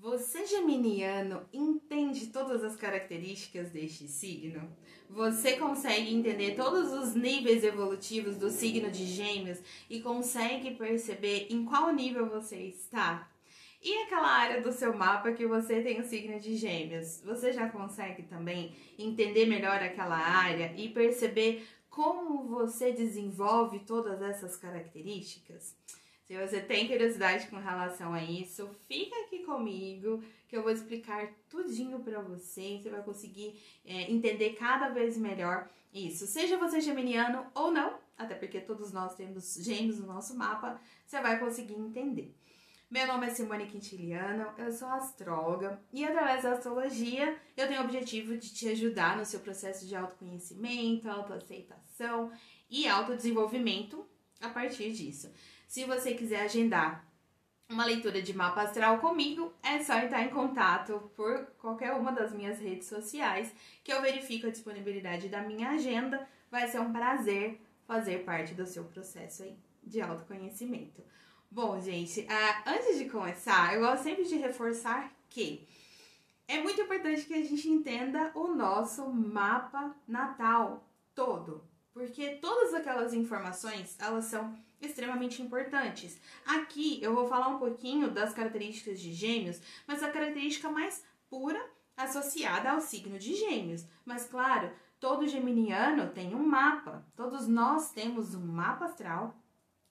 Você geminiano entende todas as características deste signo? Você consegue entender todos os níveis evolutivos do signo de Gêmeos e consegue perceber em qual nível você está? E aquela área do seu mapa que você tem o signo de Gêmeos? Você já consegue também entender melhor aquela área e perceber como você desenvolve todas essas características? Se você tem curiosidade com relação a isso, fica aqui comigo que eu vou explicar tudinho para você. Você vai conseguir é, entender cada vez melhor isso. Seja você geminiano ou não, até porque todos nós temos gêmeos no nosso mapa, você vai conseguir entender. Meu nome é Simone Quintiliano, eu sou astróloga e através da astrologia eu tenho o objetivo de te ajudar no seu processo de autoconhecimento, autoaceitação e autodesenvolvimento a partir disso. Se você quiser agendar uma leitura de mapa astral comigo, é só entrar em contato por qualquer uma das minhas redes sociais, que eu verifico a disponibilidade da minha agenda. Vai ser um prazer fazer parte do seu processo aí de autoconhecimento. Bom, gente, uh, antes de começar, eu gosto sempre de reforçar que é muito importante que a gente entenda o nosso mapa natal todo, porque todas aquelas informações, elas são extremamente importantes. Aqui eu vou falar um pouquinho das características de Gêmeos, mas a característica mais pura associada ao signo de Gêmeos. Mas claro, todo geminiano tem um mapa. Todos nós temos um mapa astral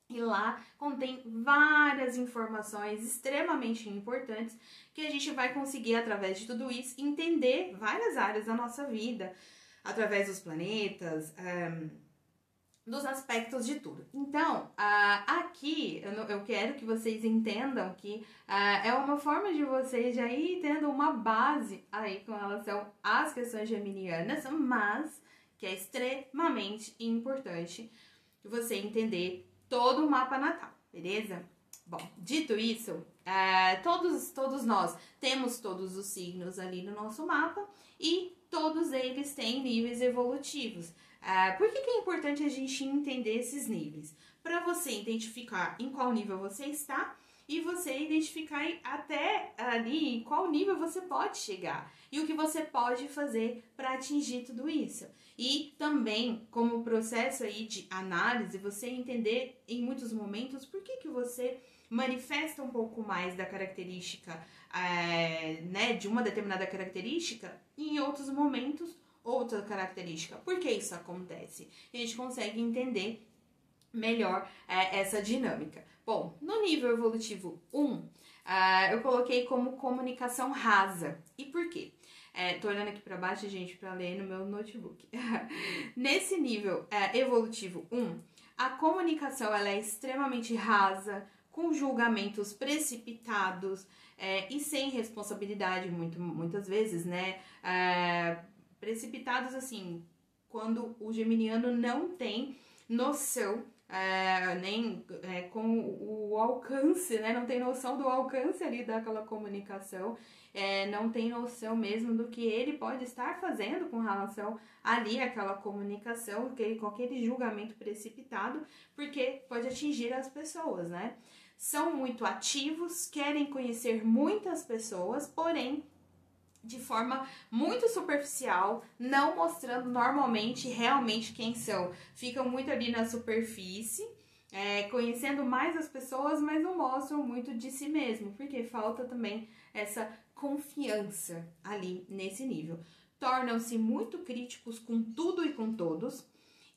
e lá contém várias informações extremamente importantes que a gente vai conseguir, através de tudo isso, entender várias áreas da nossa vida, através dos planetas, um, dos aspectos de tudo. Então, aqui eu, quero que vocês entendam que é uma forma de vocês já ir tendo uma base aí com relação às questões geminianas, mas que é extremamente importante você entender todo o mapa natal, beleza? Bom, dito isso, uh, todos, todos nós temos todos os signos ali no nosso mapa e todos eles têm níveis evolutivos. Uh, por que, que, é importante a gente entender esses níveis? Para você identificar em qual nível você está e você identificar até ali em qual nível você pode chegar e o que você pode fazer para atingir tudo isso. E também, como processo aí de análise, você entender em muitos momentos por que, que você manifesta um pouco mais da característica, é, né, de uma determinada característica, e em outros momentos outra característica. Por que isso acontece? A gente consegue entender melhor é, essa dinâmica. Bom, no nível evolutivo 1, uh, eu coloquei como comunicação rasa. E por quê? É, tô olhando aqui para baixo, gente, para ler no meu notebook. Nesse nível é, evolutivo 1, a comunicação ela é extremamente rasa, com julgamentos precipitados é, e sem responsabilidade, muito, muitas vezes, né? É, precipitados assim, quando o geminiano não tem noção é, nem é, com o alcance, né? Não tem noção do alcance ali daquela comunicação, é, não tem noção mesmo do que ele pode estar fazendo com relação ali àquela comunicação, que, com aquele julgamento precipitado, porque pode atingir as pessoas, né? São muito ativos, querem conhecer muitas pessoas, porém de forma muito superficial, não mostrando normalmente realmente quem são. Ficam muito ali na superfície, é, conhecendo mais as pessoas, mas não mostram muito de si mesmo, porque falta também essa confiança ali nesse nível. Tornam-se muito críticos com tudo e com todos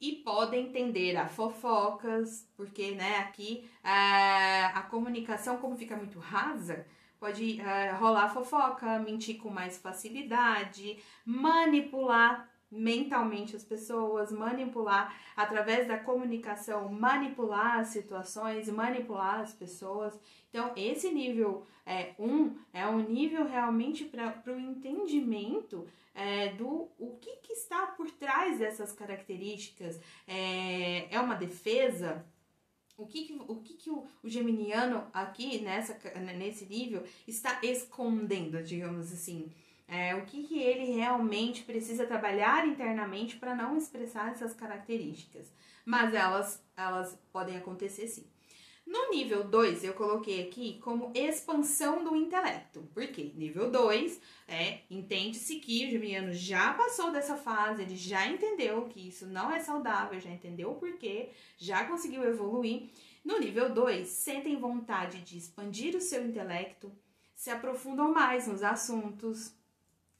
e podem tender a fofocas, porque né, aqui a, a comunicação, como fica muito rasa, pode uh, rolar fofoca, mentir com mais facilidade, manipular mentalmente as pessoas, manipular através da comunicação, manipular as situações, manipular as pessoas. Então, esse nível 1 é, um, é um nível realmente para o entendimento é, do o que, que, está por trás dessas características. É, é uma defesa? O que, que o, que que o, o geminiano aqui nessa, nesse nível está escondendo, digamos assim? É, o que, que ele realmente precisa trabalhar internamente para não expressar essas características. Mas elas, elas podem acontecer sim. No nível 2, eu coloquei aqui como expansão do intelecto. Por quê? Nível 2 é entende-se que o geminiano já passou dessa fase, ele já entendeu que isso não é saudável, já entendeu o porquê, já conseguiu evoluir. No nível 2, sentem vontade de expandir o seu intelecto, se aprofundam mais nos assuntos,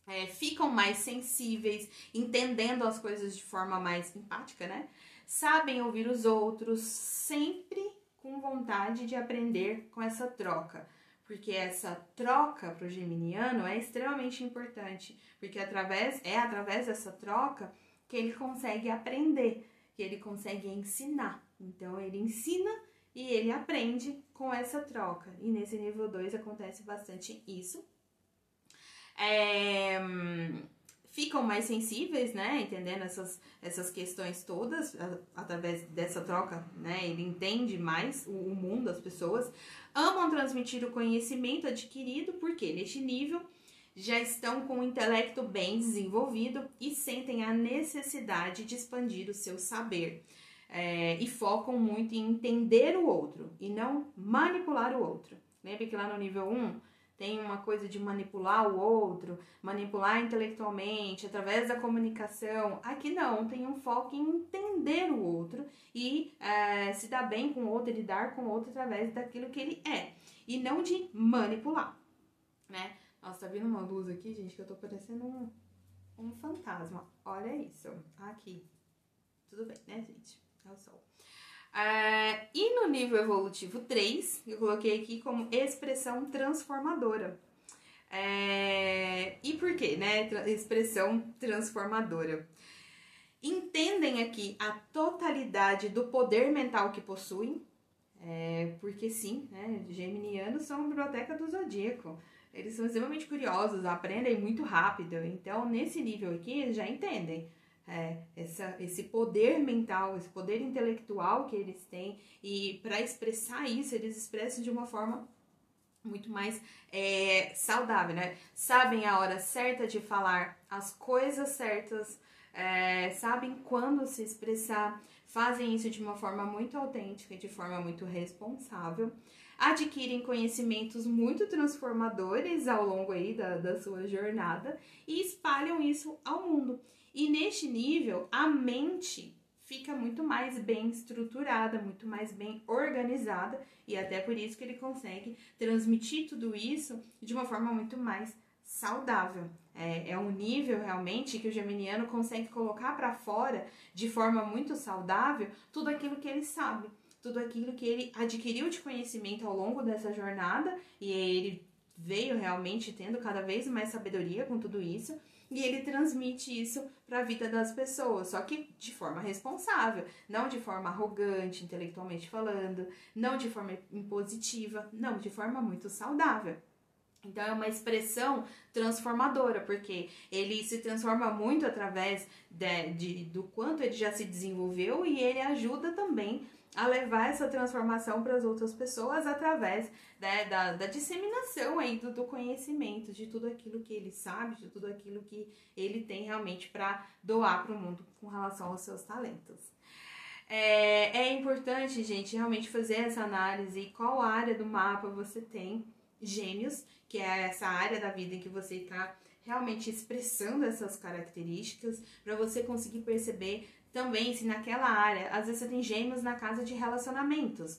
é, ficam mais sensíveis, entendendo as coisas de forma mais empática, né? Sabem ouvir os outros, sempre com vontade de aprender com essa troca. Porque essa troca para o geminiano é extremamente importante, porque através é através dessa troca que ele consegue aprender, que ele consegue ensinar. Então ele ensina e ele aprende com essa troca. E nesse nível 2 acontece bastante isso. É, ficam mais sensíveis, né? Entendendo essas, essas questões todas, através dessa troca, né? Ele entende mais o, o mundo, as pessoas. Amam transmitir o conhecimento adquirido, porque neste nível já estão com o intelecto bem desenvolvido e sentem a necessidade de expandir o seu saber. É, e focam muito em entender o outro e não manipular o outro. Lembra que lá no nível 1 tem uma coisa de manipular o outro, manipular intelectualmente, através da comunicação. Aqui não, tem um foco em entender o outro e é, se dar bem com o outro, lidar com o outro através daquilo que ele é, e não de manipular, né? Nossa, tá vindo uma luz aqui, gente, que eu tô parecendo um, um fantasma. Olha isso, aqui. Tudo bem, né, gente? É o sol. Uh, e no nível evolutivo 3, eu coloquei aqui como expressão transformadora. É, e por quê, né? Expressão transformadora. Entendem aqui a totalidade do poder mental que possuem, é, porque sim, né? Geminianos são a biblioteca do zodíaco. Eles são extremamente curiosos, aprendem muito rápido. Então, nesse nível aqui, eles já entendem é, essa, esse poder mental, esse poder intelectual que eles têm, e para expressar isso, eles expressam de uma forma muito mais é, saudável, né? Sabem a hora certa de falar as coisas certas, é, sabem quando se expressar, fazem isso de uma forma muito autêntica, de forma muito responsável, adquirem conhecimentos muito transformadores ao longo aí da, da sua jornada e espalham isso ao mundo. E neste nível, a mente fica muito mais bem estruturada, muito mais bem organizada, e até por isso que ele consegue transmitir tudo isso de uma forma muito mais saudável. É, é um nível realmente que o geminiano consegue colocar para fora de forma muito saudável tudo aquilo que ele sabe, tudo aquilo que ele adquiriu de conhecimento ao longo dessa jornada, e ele veio realmente tendo cada vez mais sabedoria com tudo isso e ele transmite isso para a vida das pessoas, só que de forma responsável, não de forma arrogante, intelectualmente falando, não de forma impositiva, não, de forma muito saudável. Então é uma expressão transformadora, porque ele se transforma muito através de, de, do quanto ele já se desenvolveu e ele ajuda também a levar essa transformação para as outras pessoas através né, da, da, disseminação aí do, do, conhecimento, de tudo aquilo que ele sabe, de tudo aquilo que ele tem realmente para doar para o mundo com relação aos seus talentos. É, é importante, gente, realmente fazer essa análise qual área do mapa você tem gêmeos, que é essa área da vida em que você está realmente expressando essas características, para você conseguir perceber também se naquela área, às vezes você tem gêmeos na casa de relacionamentos.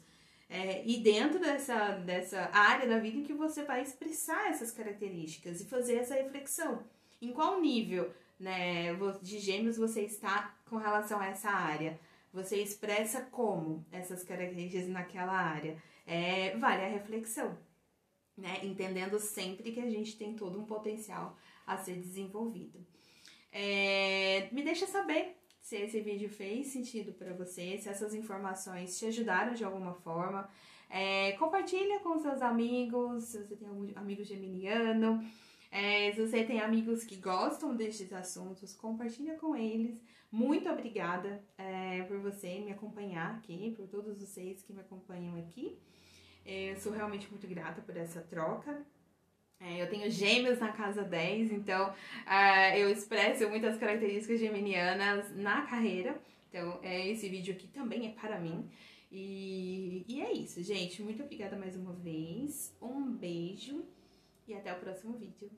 É, e dentro dessa, dessa área da vida em que você vai expressar essas características e fazer essa reflexão. Em qual nível né, de gêmeos você está com relação a essa área? Você expressa como essas características naquela área? É, vale a reflexão, né? Entendendo sempre que a gente tem todo um potencial a ser desenvolvido. É, me deixa saber se esse vídeo fez sentido para você, se essas informações te ajudaram de alguma forma. É, compartilha com seus amigos, se você tem algum amigo geminiano, é, se você tem amigos que gostam destes assuntos, compartilha com eles. Muito obrigada é, por você me acompanhar aqui, por todos vocês que me acompanham aqui. É, eu sou realmente muito grata por essa troca. É, eu tenho gêmeos na casa 10, então uh, eu expresso muitas características geminianas na carreira. Então, é, esse vídeo aqui também é para mim. E, e é isso, gente. Muito obrigada mais uma vez. Um beijo e até o próximo vídeo.